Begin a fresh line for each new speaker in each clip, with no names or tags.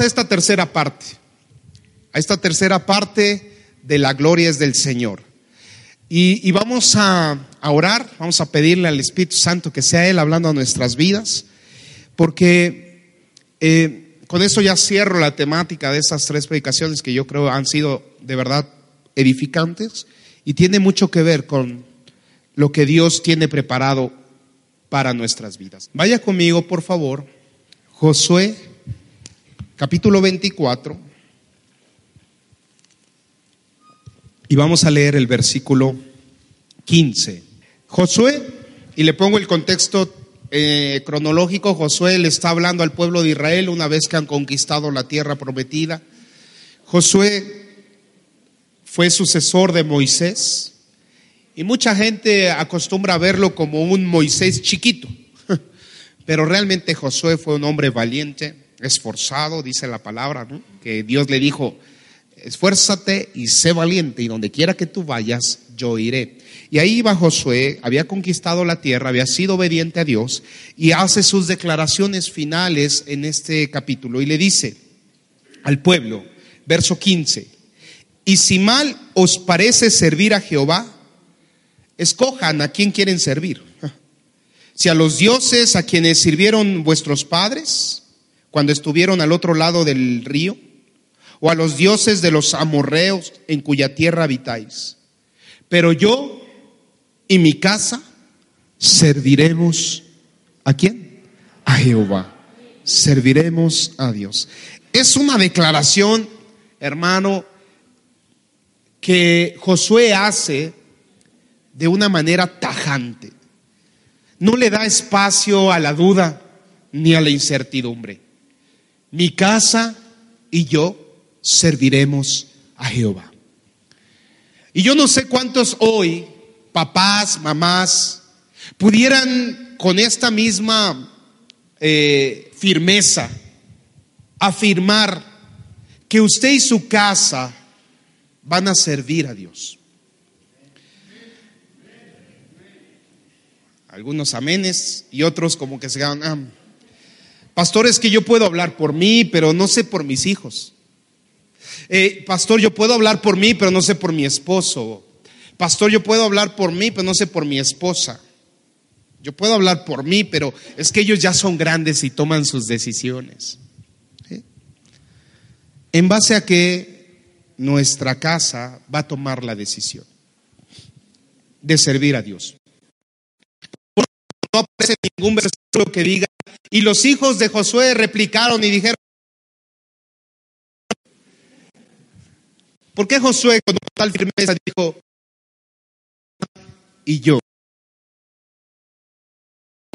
a esta tercera parte. A esta tercera parte de la gloria es del Señor. Y, vamos a, orar, vamos a pedirle al Espíritu Santo que sea Él hablando a nuestras vidas, porque eh, con eso ya cierro la temática de estas tres predicaciones que yo creo han sido de verdad edificantes y tiene mucho que ver con lo que Dios tiene preparado para nuestras vidas. Vaya conmigo, por favor, Josué, capítulo 24, y vamos a leer el versículo 15. Josué, y le pongo el contexto eh, cronológico, Josué le está hablando al pueblo de Israel una vez que han conquistado la tierra prometida. Josué fue sucesor de Moisés y mucha gente acostumbra a verlo como un Moisés chiquito, pero realmente Josué fue un hombre valiente, esforzado, dice la palabra, que Dios le dijo, esfuérzate y sé valiente y donde quiera que tú vayas, yo iré. Y ahí iba Josué, había conquistado la tierra, había sido obediente a Dios y hace sus declaraciones finales en este capítulo y le dice al pueblo, verso 15, y si mal os parece servir a Jehová, escojan a quién quieren servir. Si a los dioses a quienes sirvieron vuestros padres cuando estuvieron al otro lado del río, o a los dioses de los amorreos en cuya tierra habitáis. Pero yo y mi casa serviremos a quién? A Jehová. Serviremos a Dios. Es una declaración, hermano, que Josué hace de una manera tajante. No le da espacio a la duda ni a la incertidumbre. Mi casa y yo serviremos a Jehová. Y yo no sé cuántos hoy, papás, mamás, pudieran con esta misma eh, firmeza afirmar que usted y su casa van a servir a Dios. Algunos amenes y otros como que se hagan, ah, pastor, es que yo puedo hablar por mí, pero no sé por mis hijos. Eh, pastor, yo puedo hablar por mí, pero no sé por mi esposo. Pastor, yo puedo hablar por mí, pero no sé por mi esposa. Yo puedo hablar por mí, pero es que ellos ya son grandes y toman sus decisiones. En base a que nuestra casa va a tomar la decisión de servir a Dios. No aparece ningún versículo que diga, y los hijos de Josué replicaron y dijeron, ¿Por qué Josué con tal firmeza dijo, y yo?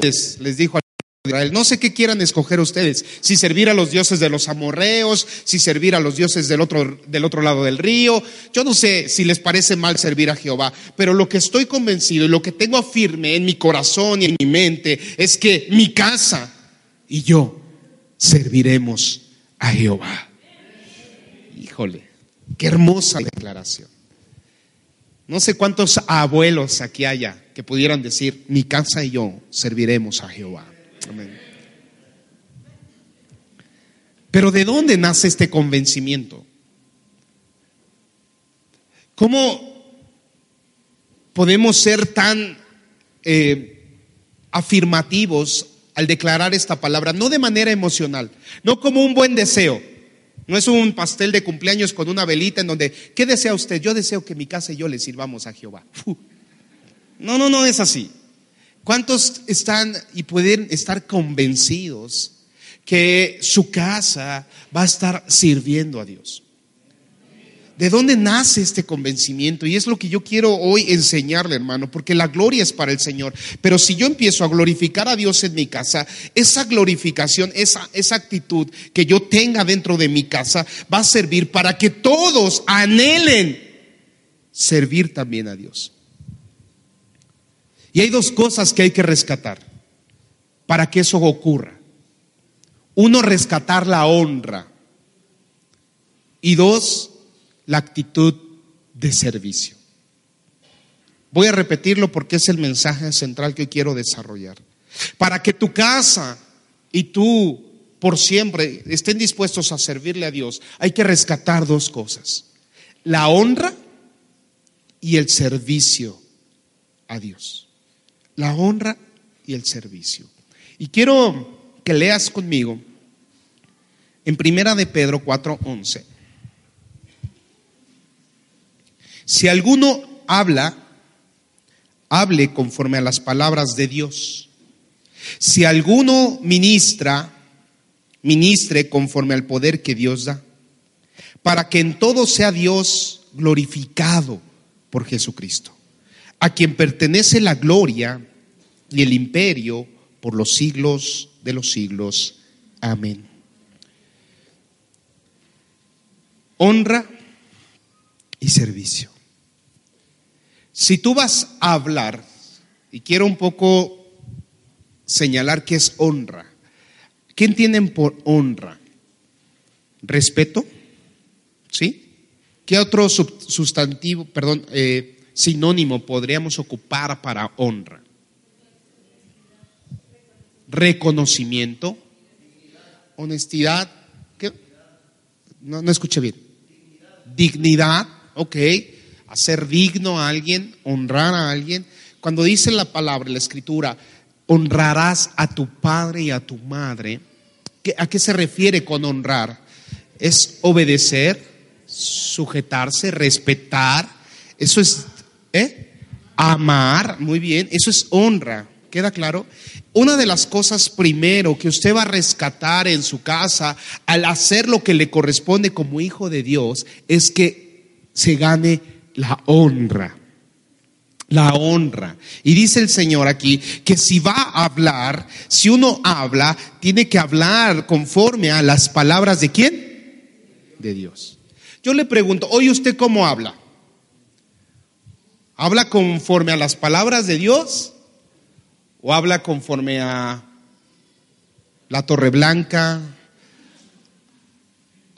Les dijo a Israel, no sé qué quieran escoger ustedes, si servir a los dioses de los amorreos, si servir a los dioses del otro, del otro lado del río, yo no sé si les parece mal servir a Jehová, pero lo que estoy convencido y lo que tengo firme en mi corazón y en mi mente es que mi casa y yo serviremos a Jehová. Híjole. Qué hermosa declaración. No sé cuántos abuelos aquí haya que pudieran decir, mi casa y yo serviremos a Jehová. Pero ¿de dónde nace este convencimiento? ¿Cómo podemos ser tan eh, afirmativos al declarar esta palabra? No de manera emocional, no como un buen deseo no es un pastel de cumpleaños con una velita en donde, ¿qué desea usted? Yo deseo que mi casa y yo le sirvamos a Jehová. No, no, no es así. ¿Cuántos están y pueden estar convencidos que su casa va a estar sirviendo a Dios? ¿De dónde nace este convencimiento? Y es lo que yo quiero hoy enseñarle, hermano, porque la gloria es para el Señor. Pero si yo empiezo a glorificar a Dios en mi casa, esa glorificación, esa, esa actitud que yo tenga dentro de mi casa va a servir para que todos anhelen servir también a Dios. Y hay dos cosas que hay que rescatar para que eso ocurra. Uno, rescatar la honra. Y dos, la actitud de servicio. Voy a repetirlo porque es el mensaje central que quiero desarrollar. Para que tu casa y tú por siempre, estén dispuestos a servirle a Dios, hay que rescatar dos cosas. La honra y el servicio a Dios. La honra y el servicio. Y quiero que leas conmigo en Primera de Pedro 4:11. Si alguno habla, hable conforme a las palabras de Dios. Si alguno ministra, ministre conforme al poder que Dios da, para que en todo sea Dios glorificado por Jesucristo, a quien pertenece la gloria y el imperio por los siglos de los siglos. Amén. Honra y servicio. Si tú vas a hablar, y quiero un poco señalar qué es honra, ¿qué entienden por honra? ¿Respeto? ¿Sí? ¿Qué otro sustantivo, perdón, eh, sinónimo podríamos ocupar para honra? Reconocimiento, honestidad, ¿qué? No, no escuché bien. Dignidad, ok hacer digno a alguien, honrar a alguien. Cuando dice la palabra, la escritura, honrarás a tu padre y a tu madre, ¿a qué se refiere con honrar? Es obedecer, sujetarse, respetar, eso es, ¿eh? Amar, muy bien, eso es honra, ¿queda claro? Una de las cosas primero que usted va a rescatar en su casa al hacer lo que le corresponde como hijo de Dios es que se gane la honra. La honra. Y dice el Señor aquí que si va a hablar, si uno habla, tiene que hablar conforme a las palabras de quién? De Dios. Yo le pregunto, ¿hoy usted cómo habla? ¿Habla conforme a las palabras de Dios? ¿O habla conforme a la Torre Blanca,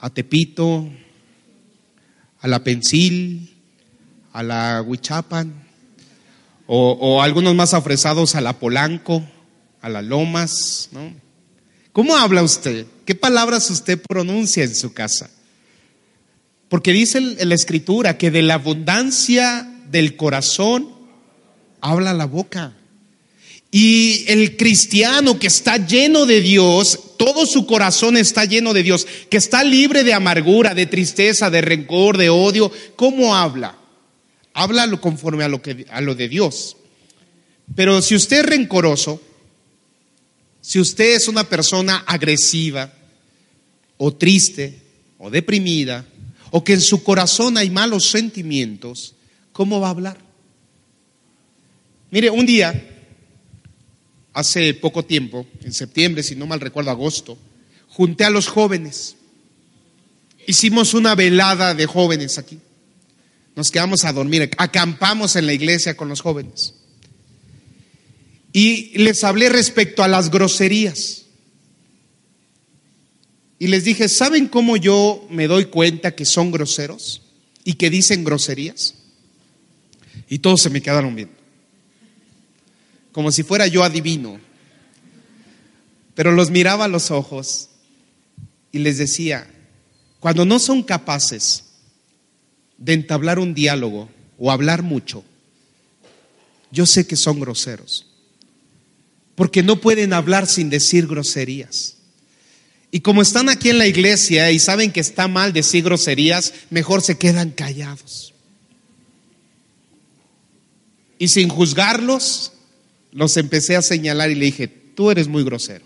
a Tepito, a la Pensil, a la Huichapan, o, algunos más afresados a la Polanco, a la Lomas, ¿no? ¿Cómo habla usted? ¿Qué palabras usted pronuncia en su casa? Porque dice la escritura que de la abundancia del corazón habla la boca. Y el cristiano que está lleno de Dios, todo su corazón está lleno de Dios, que está libre de amargura, de tristeza, de rencor, de odio, ¿cómo habla? Háblalo conforme a lo, que, a lo de Dios. Pero si usted es rencoroso, si usted es una persona agresiva o triste o deprimida, o que en su corazón hay malos sentimientos, ¿cómo va a hablar? Mire, un día, hace poco tiempo, en septiembre, si no mal recuerdo, agosto, junté a los jóvenes. Hicimos una velada de jóvenes aquí. Nos quedamos a dormir, acampamos en la iglesia con los jóvenes. Y les hablé respecto a las groserías. Y les dije, ¿saben cómo yo me doy cuenta que son groseros y que dicen groserías? Y todos se me quedaron viendo. Como si fuera yo adivino. Pero los miraba a los ojos y les decía, cuando no son capaces de entablar un diálogo o hablar mucho, yo sé que son groseros, porque no pueden hablar sin decir groserías. Y como están aquí en la iglesia y saben que está mal decir groserías, mejor se quedan callados. Y sin juzgarlos, los empecé a señalar y le dije, tú eres muy grosero.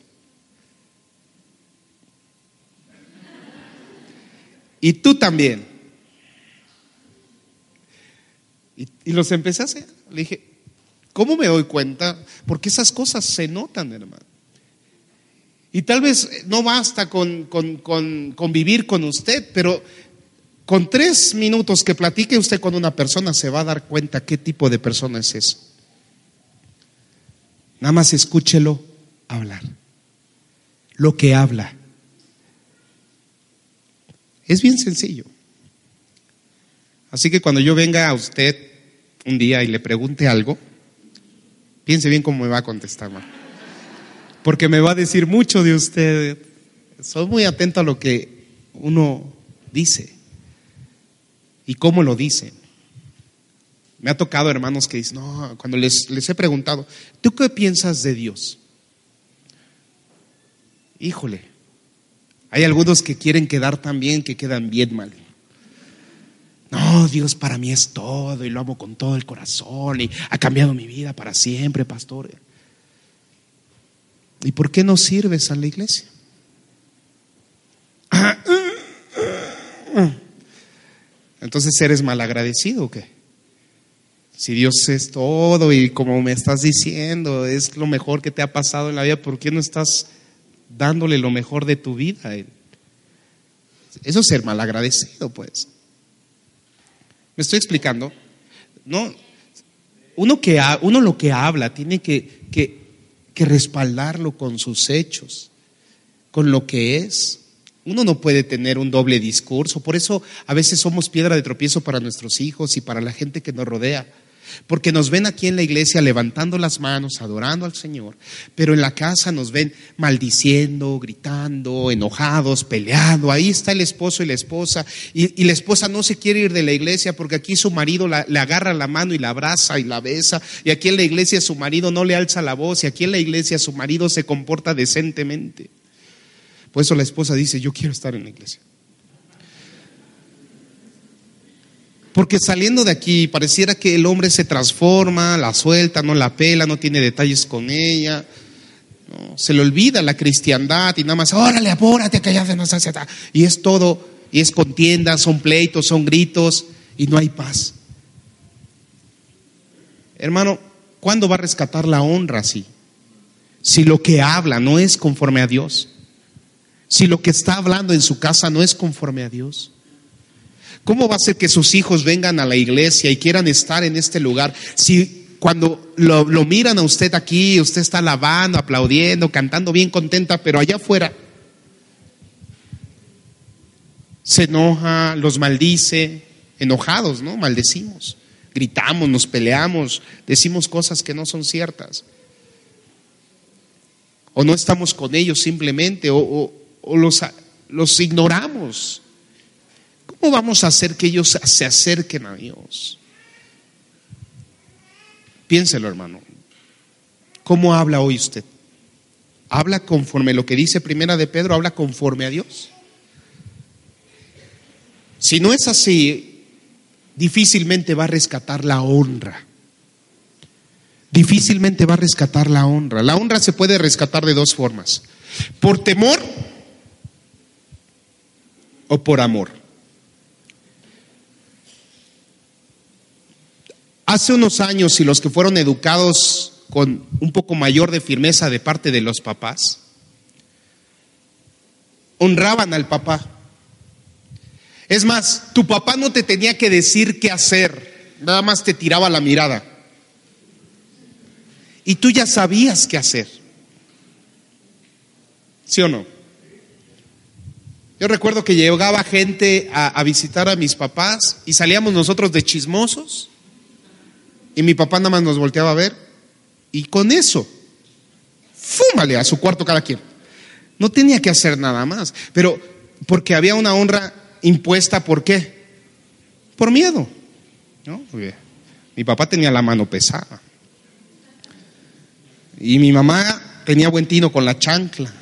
Y tú también. Y, los empecé a hacer. Le dije, ¿cómo me doy cuenta? Porque esas cosas se notan, hermano. Y tal vez no basta con, con, con, convivir con usted, pero con tres minutos que platique usted con una persona se va a dar cuenta qué tipo de persona es eso. Nada más escúchelo hablar. Lo que habla. Es bien sencillo. Así que cuando yo venga a usted un día y le pregunte algo, piense bien cómo me va a contestar, porque me va a decir mucho de usted. soy muy atento a lo que uno dice y cómo lo dice. Me ha tocado hermanos que dicen, no, cuando les, les he preguntado, ¿tú qué piensas de Dios? Híjole, hay algunos que quieren quedar tan bien que quedan bien mal. No, Dios para mí es todo y lo amo con todo el corazón y ha cambiado mi vida para siempre, pastor. ¿Y por qué no sirves a la iglesia? Entonces eres malagradecido o qué? Si Dios es todo y como me estás diciendo, es lo mejor que te ha pasado en la vida, ¿por qué no estás dándole lo mejor de tu vida? Eso es ser malagradecido, pues. ¿Me estoy explicando? No, uno, que, uno lo que habla tiene que, que, que respaldarlo con sus hechos, con lo que es. Uno no puede tener un doble discurso, por eso a veces somos piedra de tropiezo para nuestros hijos y para la gente que nos rodea. Porque nos ven aquí en la iglesia levantando las manos, adorando al Señor, pero en la casa nos ven maldiciendo, gritando, enojados, peleando. Ahí está el esposo y la esposa. Y, la esposa no se quiere ir de la iglesia porque aquí su marido le agarra la mano y la abraza y la besa. Y aquí en la iglesia su marido no le alza la voz. Y aquí en la iglesia su marido se comporta decentemente. Por eso la esposa dice, yo quiero estar en la iglesia. Porque saliendo de aquí pareciera que el hombre se transforma, la suelta, no la pela, no tiene detalles con ella. Se le olvida la cristiandad y nada más, órale, apúrate, que ya se nos hace. Y es todo, y es contienda, son pleitos, son gritos y no hay paz. Hermano, ¿cuándo va a rescatar la honra así? Si lo que habla no es conforme a Dios. Si lo que está hablando en su casa no es conforme a Dios. ¿Cómo va a ser que sus hijos vengan a la iglesia y quieran estar en este lugar si cuando lo, miran a usted aquí, usted está alabando, aplaudiendo, cantando bien contenta, pero allá afuera se enoja, los maldice, enojados, ¿no? Maldecimos, gritamos, nos peleamos, decimos cosas que no son ciertas. O no estamos con ellos simplemente, o, los ignoramos. ¿Cómo vamos a hacer que ellos se acerquen a Dios? Piénselo, hermano. ¿Cómo habla hoy usted? ¿Habla conforme lo que dice Primera de Pedro? ¿Habla conforme a Dios? Si no es así, difícilmente va a rescatar la honra. Difícilmente va a rescatar la honra. La honra se puede rescatar de dos formas. Por temor o por amor. Hace unos años, y los que fueron educados con un poco mayor de firmeza de parte de los papás, honraban al papá. Es más, tu papá no te tenía que decir qué hacer, nada más te tiraba la mirada. Y tú ya sabías qué hacer. ¿Sí o no? Yo recuerdo que llegaba gente a, a visitar a mis papás y salíamos nosotros de chismosos y mi papá nada más nos volteaba a ver. Y con eso, fúmale a su cuarto cada quien. No tenía que hacer nada más. Pero porque había una honra impuesta, ¿por qué? Por miedo. ¿no? Mi papá tenía la mano pesada. Y mi mamá tenía buen tino con la chancla.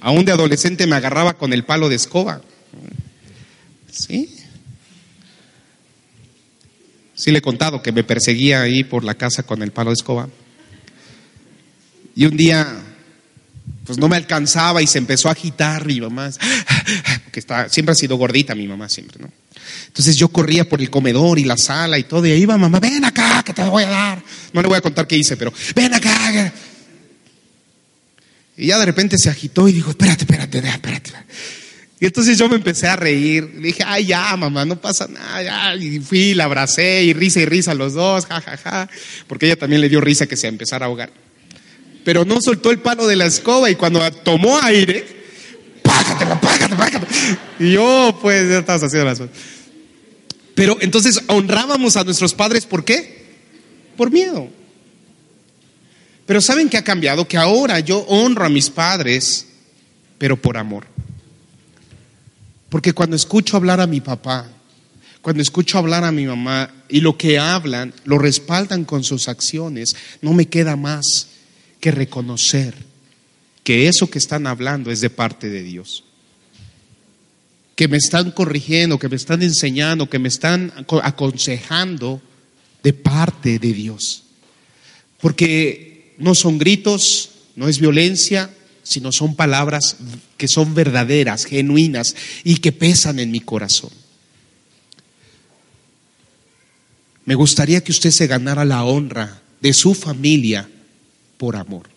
Aún de adolescente me agarraba con el palo de escoba. ¿Sí? Sí le he contado que me perseguía ahí por la casa con el palo de escoba. Y un día, pues no me alcanzaba y se empezó a agitar y mamá, que está, siempre ha sido gordita mi mamá, siempre, ¿no? Entonces yo corría por el comedor y la sala y todo, y ahí iba mamá, ven acá, que te voy a dar. No le voy a contar qué hice, pero ven acá. Y ya de repente se agitó y dijo, espérate, espérate, espérate. Y entonces yo me empecé a reír. Dije, ay, ya, mamá, no pasa nada. Ya. Y fui, la abracé y risa y risa los dos, ja, ja, ja. Porque ella también le dio risa que se empezara a ahogar. Pero no soltó el palo de la escoba y cuando tomó aire, págatelo, págatelo, págatelo. Y yo, pues, ya estabas haciendo las Pero entonces honrábamos a nuestros padres, ¿por qué? Por miedo. Pero ¿saben qué ha cambiado? Que ahora yo honro a mis padres, pero por amor. Porque cuando escucho hablar a mi papá, cuando escucho hablar a mi mamá y lo que hablan lo respaldan con sus acciones, no me queda más que reconocer que eso que están hablando es de parte de Dios. Que me están corrigiendo, que me están enseñando, que me están aconsejando de parte de Dios. Porque no son gritos, no es violencia, sino son palabras que son verdaderas, genuinas y que pesan en mi corazón. Me gustaría que usted se ganara la honra de su familia por amor.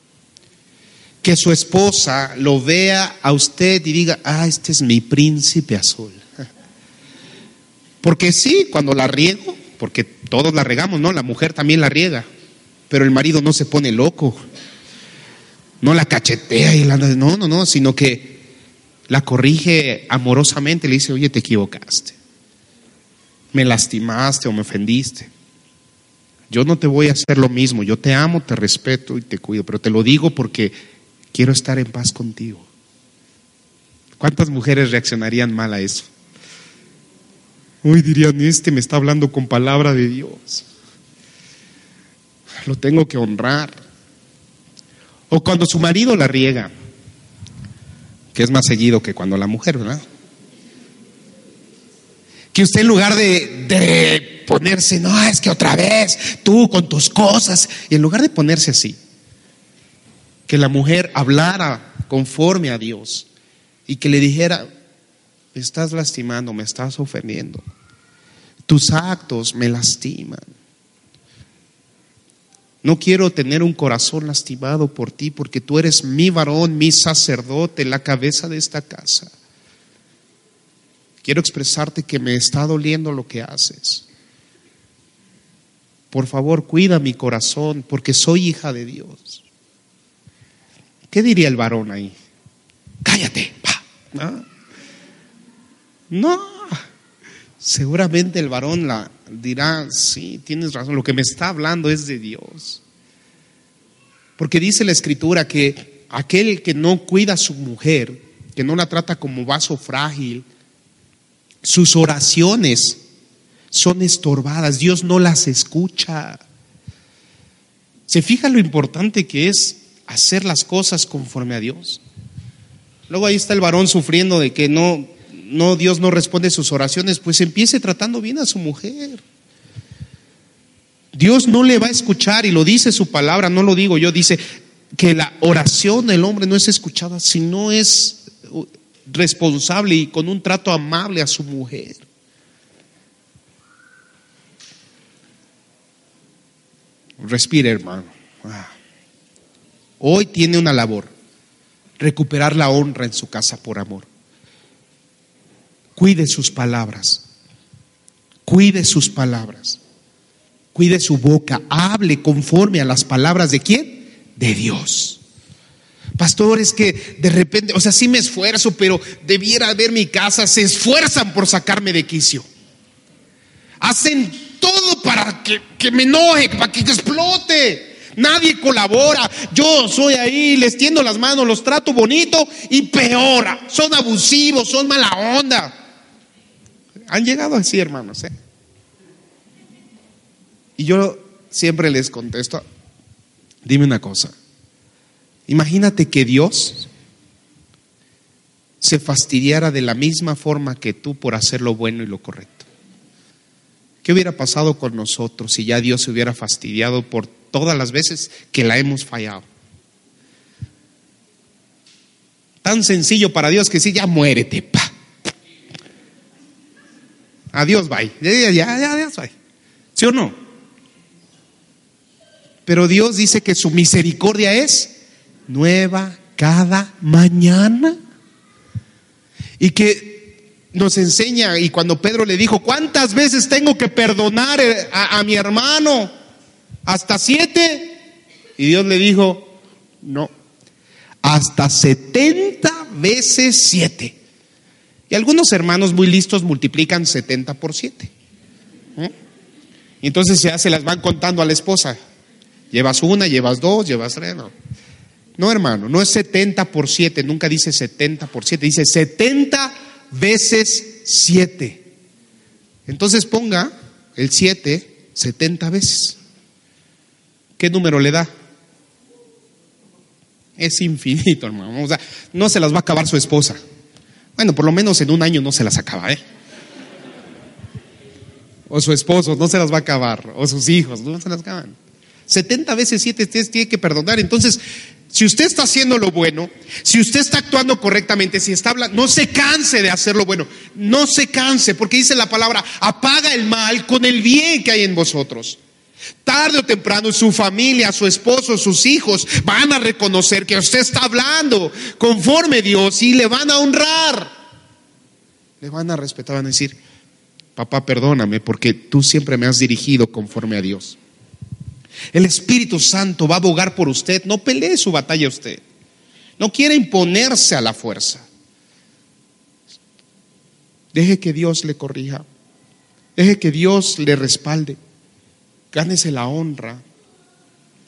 Que su esposa lo vea a usted y diga, ah, este es mi príncipe azul. Porque sí, cuando la riego, porque todos la regamos, ¿no? La mujer también la riega, pero el marido no se pone loco, no la cachetea y la... No, no, no, sino que la corrige amorosamente, le dice, oye, te equivocaste, me lastimaste o me ofendiste. Yo no te voy a hacer lo mismo, yo te amo, te respeto y te cuido, pero te lo digo porque quiero estar en paz contigo. ¿Cuántas mujeres reaccionarían mal a eso? Uy, dirían, este me está hablando con palabra de Dios. Lo tengo que honrar. O cuando su marido la riega, que es más seguido que cuando la mujer, ¿verdad? Que usted en lugar de, de ponerse, no, es que otra vez, tú con tus cosas, y en lugar de ponerse así, que la mujer hablara conforme a Dios y que le dijera, me estás lastimando, me estás ofendiendo. Tus actos me lastiman. No quiero tener un corazón lastimado por ti porque tú eres mi varón, mi sacerdote, la cabeza de esta casa. Quiero expresarte que me está doliendo lo que haces. Por favor, cuida mi corazón porque soy hija de Dios. ¿Qué diría el varón ahí? Cállate. ¿No? No, seguramente el varón la dirá, sí, tienes razón, lo que me está hablando es de Dios. Porque dice la escritura que aquel que no cuida a su mujer, que no la trata como vaso frágil, sus oraciones son estorbadas, Dios no las escucha. ¿Se fija lo importante que es hacer las cosas conforme a Dios? Luego ahí está el varón sufriendo de que no, no, Dios no responde sus oraciones, pues empiece tratando bien a su mujer. Dios no le va a escuchar y lo dice su palabra, no lo digo yo, dice que la oración del hombre no es escuchada si no es responsable y con un trato amable a su mujer. Respire, hermano. Hoy tiene una labor, recuperar la honra en su casa por amor. Cuide sus palabras. Cuide sus palabras. Cuide su boca. Hable conforme a las palabras de quién? De Dios. Pastor, es que de repente, o sea, sí me esfuerzo, pero debiera ver mi casa, se esfuerzan por sacarme de quicio. Hacen todo para que, que me enoje, para que explote. Nadie colabora. Yo soy ahí, les tiendo las manos, los trato bonito y peora. Son abusivos, son mala onda. Han llegado así, hermanos. ¿eh? Y yo siempre les contesto, dime una cosa. Imagínate que Dios se fastidiara de la misma forma que tú por hacer lo bueno y lo correcto. ¿Qué hubiera pasado con nosotros si ya Dios se hubiera fastidiado por todas las veces que la hemos fallado? Tan sencillo para Dios que si ya muérete, pa. Adiós, bye. Ya, ya, adiós, bye. ¿Sí o no? Pero Dios dice que su misericordia es nueva cada mañana. Y que nos enseña, y cuando Pedro le dijo, ¿cuántas veces tengo que perdonar eh, a mi hermano? ¿Hasta siete? Y Dios le dijo, no, hasta setenta veces siete. Y algunos hermanos muy listos multiplican 70 por 7. ¿Eh? Y entonces ya se las van contando a la esposa. Llevas una, llevas dos, llevas tres. No, no hermano, no es 70 por 7, nunca dice 70 por 7, dice 70 veces 7. Entonces ponga el 7 70 veces. ¿Qué número le da? Es infinito, hermano. O sea, no se las va a acabar su esposa. Bueno, por lo menos en un año no se las acaba, ¿eh? O su esposo no se las va a acabar. O sus hijos no se las acaban. 70 veces 7 usted tiene que perdonar. Entonces, si usted está haciendo lo bueno, si usted está actuando correctamente, si está hablando, no se canse de hacer lo bueno. No se canse, porque dice la palabra, apaga el mal con el bien que hay en vosotros. Tarde o temprano su familia, su esposo, sus hijos van a reconocer que usted está hablando conforme Dios y le van a honrar. Le van a respetar, van a decir, papá, perdóname porque tú siempre me has dirigido conforme a Dios. El Espíritu Santo va a abogar por usted, no pelee su batalla usted. No quiere imponerse a la fuerza. Deje que Dios le corrija. Deje que Dios le respalde. Gánese la honra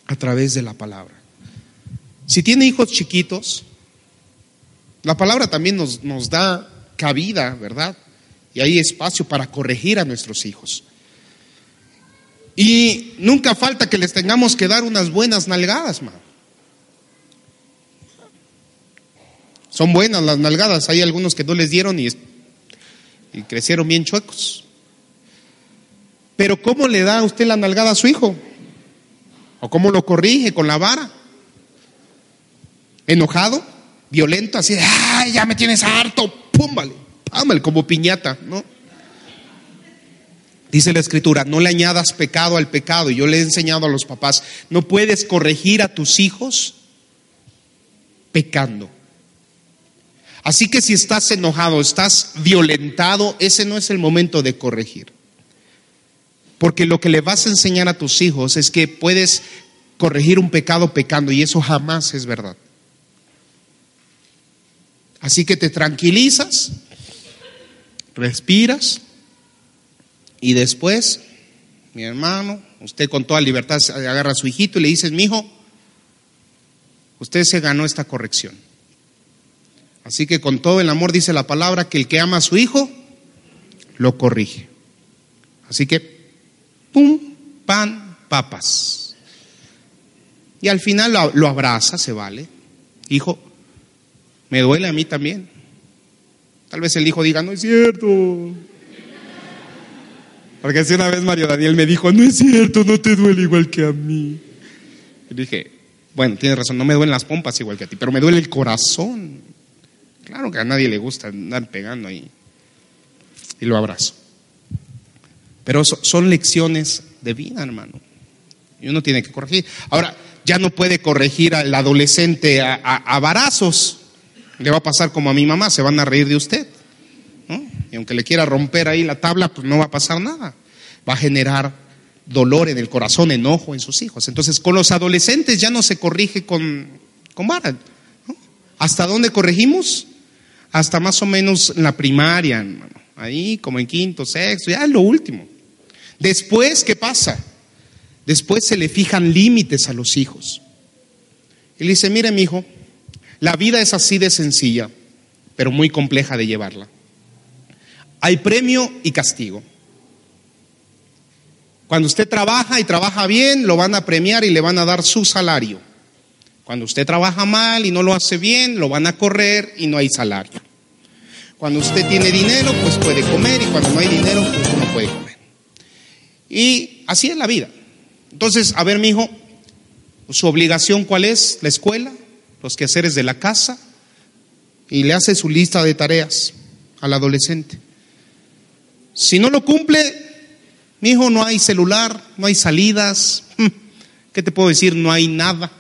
a través de la palabra. Si tiene hijos chiquitos, la palabra también nos, nos da cabida, ¿verdad? Y hay espacio para corregir a nuestros hijos. Y nunca falta que les tengamos que dar unas buenas nalgadas, man. Son buenas las nalgadas. Hay algunos que no les dieron y, y crecieron bien chuecos. Pero ¿cómo le da usted la nalgada a su hijo? ¿O cómo lo corrige con la vara? ¿Enojado? ¿Violento? Así de, ¡ay, ya me tienes harto! ¡Púmbale! Ámale, como piñata, ¿no? Dice la escritura, no le añadas pecado al pecado. Yo le he enseñado a los papás, no puedes corregir a tus hijos pecando. Así que si estás enojado, estás violentado, ese no es el momento de corregir. Porque lo que le vas a enseñar a tus hijos es que puedes corregir un pecado pecando y eso jamás es verdad. Así que te tranquilizas, respiras y después, mi hermano, usted con toda libertad agarra a su hijito y le dice, mi hijo, usted se ganó esta corrección. Así que con todo el amor dice la palabra que el que ama a su hijo, lo corrige. Así que pum, pan, papas. Y al final lo, abraza, se vale. Hijo, me duele a mí también. Tal vez el hijo diga, no es cierto. Porque así una vez Mario Daniel me dijo, no es cierto, no te duele igual que a mí. Y dije, bueno, tienes razón, no me duelen las pompas igual que a ti, pero me duele el corazón. Claro que a nadie le gusta andar pegando ahí. Y lo abrazo. Pero son lecciones de vida, hermano. Y uno tiene que corregir. Ahora, ya no puede corregir al adolescente a, varazos. Le va a pasar como a mi mamá, se van a reír de usted. Y aunque le quiera romper ahí la tabla, pues no va a pasar nada. Va a generar dolor en el corazón, enojo en sus hijos. Entonces, con los adolescentes ya no se corrige con, con vara. ¿Hasta dónde corregimos? Hasta más o menos en la primaria, hermano. Ahí, como en quinto, sexto, ya es lo último. Después, ¿qué pasa? Después se le fijan límites a los hijos. Y le dice, mire mi hijo, la vida es así de sencilla, pero muy compleja de llevarla. Hay premio y castigo. Cuando usted trabaja y trabaja bien, lo van a premiar y le van a dar su salario. Cuando usted trabaja mal y no lo hace bien, lo van a correr y no hay salario. Cuando usted tiene dinero, pues puede comer y cuando no hay dinero, pues no puede comer. Y así es la vida. Entonces, a ver, mi hijo, su obligación cuál es? La escuela, los quehaceres de la casa, y le hace su lista de tareas al adolescente. Si no lo cumple, mi hijo, no hay celular, no hay salidas, hmm, ¿qué te puedo decir? No hay nada.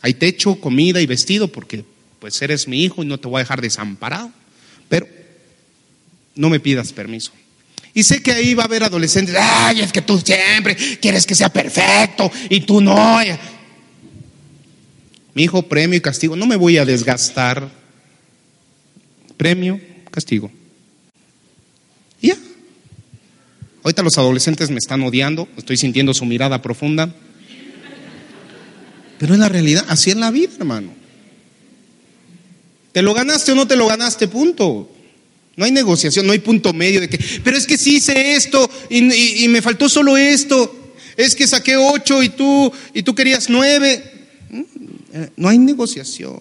Hay techo, comida y vestido, porque pues eres mi hijo y no te voy a dejar desamparado. Pero no me pidas permiso. Y sé que ahí va a haber adolescentes, ay, es que tú siempre quieres que sea perfecto y tú no. Mi hijo, premio y castigo, no me voy a desgastar. Premio, castigo. Ya. Ahorita los adolescentes me están odiando, estoy sintiendo su mirada profunda. Pero es la realidad, así es la vida, hermano. ¿Te lo ganaste o no te lo ganaste? Punto. No hay negociación, no hay punto medio de que, pero es que sí hice esto y, me faltó solo esto. Es que saqué ocho y tú, y tú querías nueve. Mm, eh, no hay negociación.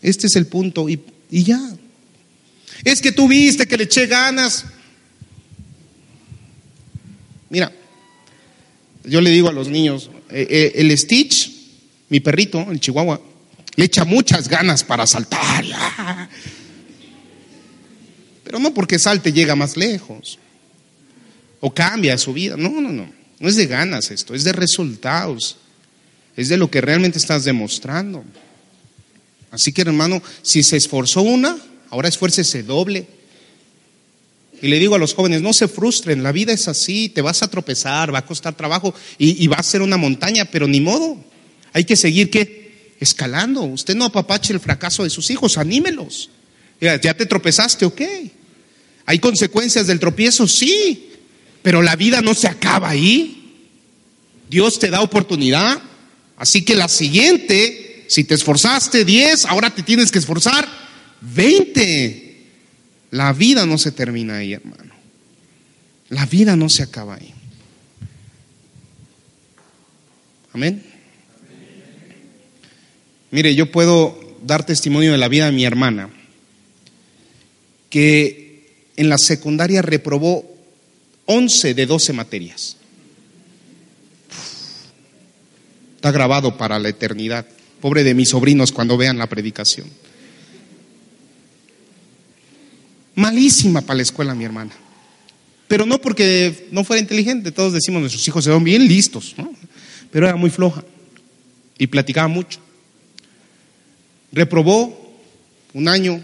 Este es el punto y, y ya. Es que tú viste que le eché ganas. Mira, yo le digo a los niños, eh, eh, el Stitch, mi perrito, el Chihuahua, le echa muchas ganas para saltar. Pero no porque salte llega más lejos o cambia su vida. No, no, no. No es de ganas esto, es de resultados. Es de lo que realmente estás demostrando. Así que hermano, si se esforzó una, ahora esfuércese doble. Y le digo a los jóvenes, no se frustren, la vida es así, te vas a tropezar, va a costar trabajo y, va a ser una montaña, pero ni modo. Hay que seguir ¿qué? escalando. Usted no apapache el fracaso de sus hijos, anímelos. Ya, ya te tropezaste, ok. ¿Hay consecuencias del tropiezo? Sí, pero la vida no se acaba ahí. Dios te da oportunidad. Así que la siguiente, si te esforzaste 10, ahora te tienes que esforzar 20. La vida no se termina ahí, hermano. La vida no se acaba ahí. Amén. Mire, yo puedo dar testimonio de la vida de mi hermana, que en la secundaria reprobó 11 de 12 materias. Está grabado para la eternidad. Pobre de mis sobrinos cuando vean la predicación. Malísima para la escuela mi hermana. Pero no porque no fuera inteligente, todos decimos nuestros hijos se bien listos, ¿no? pero era muy floja y platicaba mucho. Reprobó un año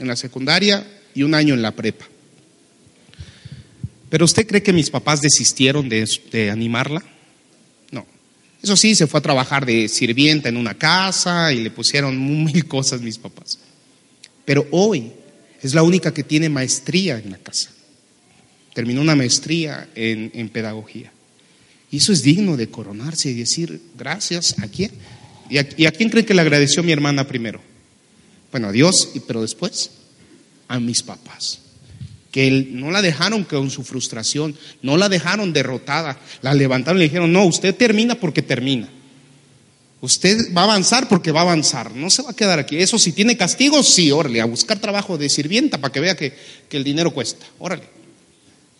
en la secundaria y un año en la prepa. Pero usted cree que mis papás desistieron de, de animarla? No. Eso sí, se fue a trabajar de sirvienta en una casa y le pusieron mil cosas mis papás. Pero hoy es la única que tiene maestría en la casa. Terminó una maestría en, pedagogía. Y eso es digno de coronarse y decir gracias a quién. ¿Y a, quién cree que le agradeció mi hermana primero? Bueno, a Dios, pero después a mis papás. Que no la dejaron con su frustración, no la dejaron derrotada, la levantaron y le dijeron, no, usted termina porque termina. Usted va a avanzar porque va a avanzar, no se va a quedar aquí. Eso si tiene castigo, sí, órale, a buscar trabajo de sirvienta para que vea que, el dinero cuesta, órale.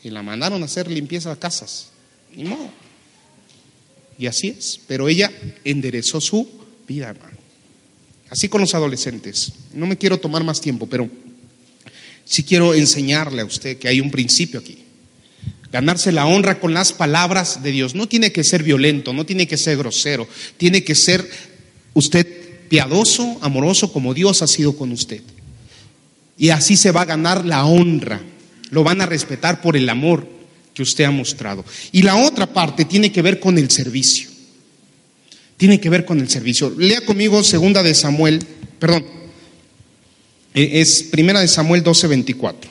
Y la mandaron a hacer limpieza de casas, ni modo. Y así es, pero ella enderezó su vida, hermano. Así con los adolescentes. No me quiero tomar más tiempo, pero sí quiero enseñarle a usted que hay un principio aquí ganarse la honra con las palabras de Dios. No tiene que ser violento, no tiene que ser grosero, tiene que ser usted piadoso, amoroso como Dios ha sido con usted. Y así se va a ganar la honra. Lo van a respetar por el amor que usted ha mostrado. Y la otra parte tiene que ver con el servicio. Tiene que ver con el servicio. Lea conmigo segunda de Samuel, perdón, es primera de Samuel 12:24.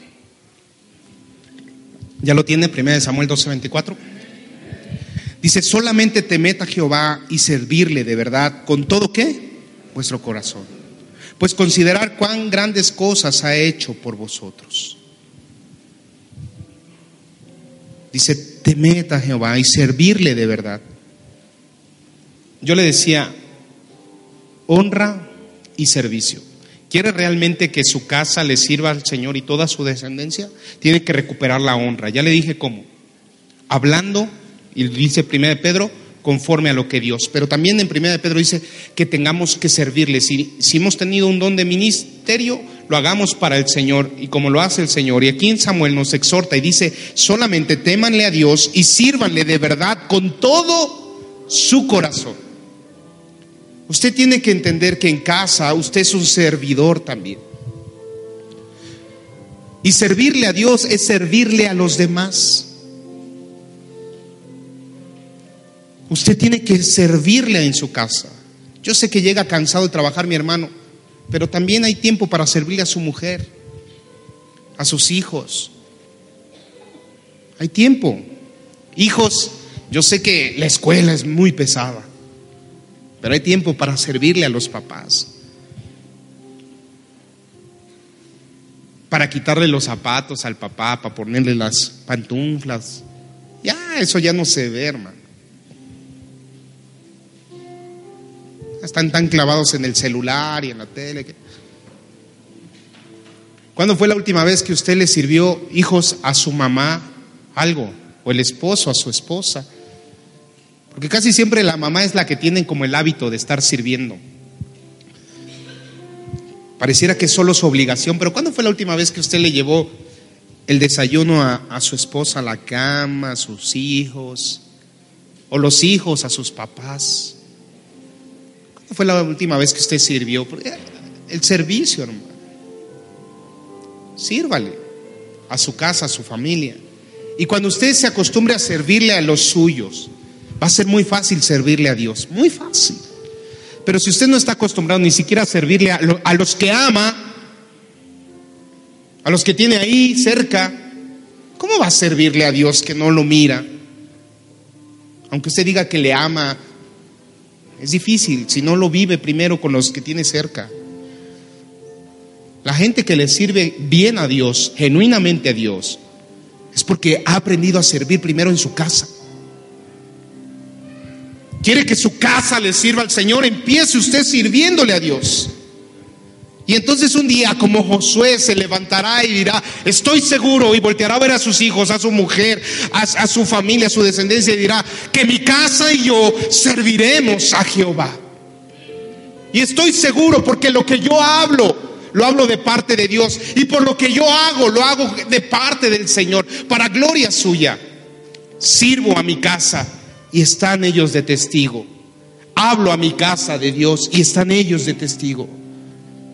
¿Ya lo tiene? 1 Samuel 12:24. Dice, solamente temed a Jehová y servirle de verdad con todo qué? Vuestro corazón. Pues considerar cuán grandes cosas ha hecho por vosotros. Dice, temed a Jehová y servirle de verdad. Yo le decía, honra y servicio quiere realmente que su casa le sirva al Señor y toda su descendencia, tiene que recuperar la honra. Ya le dije cómo. Hablando, y dice 1 Pedro, conforme a lo que Dios. Pero también en 1 Pedro dice que tengamos que servirle. Si, si hemos tenido un don de ministerio, lo hagamos para el Señor y como lo hace el Señor. Y aquí en Samuel nos exhorta y dice, solamente témanle a Dios y sírvanle de verdad con todo su corazón. Usted tiene que entender que en casa usted es un servidor también. Y servirle a Dios es servirle a los demás. Usted tiene que servirle en su casa. Yo sé que llega cansado de trabajar mi hermano, pero también hay tiempo para servirle a su mujer, a sus hijos. Hay tiempo. Hijos, yo sé que la escuela es muy pesada. Pero hay tiempo para servirle a los papás. Para quitarle los zapatos al papá, para ponerle las pantuflas. Ya, eso ya no se ve, hermano. Están tan clavados en el celular y en la tele. ¿Cuándo fue la última vez que usted le sirvió hijos a su mamá algo? O el esposo a su esposa. Porque casi siempre la mamá es la que tiene como el hábito de estar sirviendo. Pareciera que es solo su obligación, pero ¿cuándo fue la última vez que usted le llevó el desayuno a, a su esposa a la cama, a sus hijos, o los hijos a sus papás? ¿Cuándo fue la última vez que usted sirvió? El servicio, hermano. Sírvale a su casa, a su familia. Y cuando usted se acostumbre a servirle a los suyos, va a ser muy fácil servirle a Dios, muy fácil. Pero si usted no está acostumbrado ni siquiera a servirle a, los que ama, a los que tiene ahí cerca, ¿cómo va a servirle a Dios que no lo mira? Aunque usted diga que le ama, es difícil si no lo vive primero con los que tiene cerca. La gente que le sirve bien a Dios, genuinamente a Dios, es porque ha aprendido a servir primero en su casa. Quiere que su casa le sirva al Señor, empiece usted sirviéndole a Dios. Y entonces un día como Josué se levantará y dirá, estoy seguro, y volteará a ver a sus hijos, a su mujer, a, su familia, a su descendencia, y dirá, que mi casa y yo serviremos a Jehová. Y estoy seguro porque lo que yo hablo, lo hablo de parte de Dios. Y por lo que yo hago, lo hago de parte del Señor, para gloria suya. Sirvo a mi casa y están ellos de testigo. Hablo a mi casa de Dios y están ellos de testigo.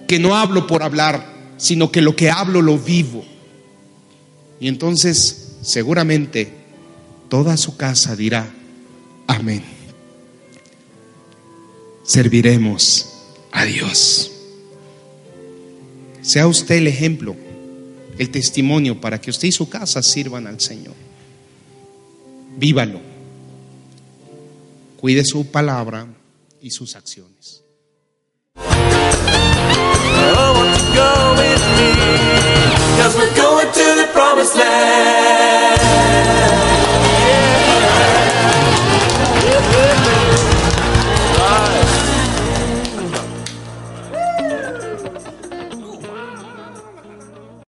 Que no hablo por hablar, sino que lo que hablo lo vivo. Y entonces seguramente toda su casa dirá, amén. Serviremos a Dios. Sea usted el ejemplo, el testimonio para que usted y su casa sirvan al Señor. Vívalo. Cuide su palabra y sus acciones.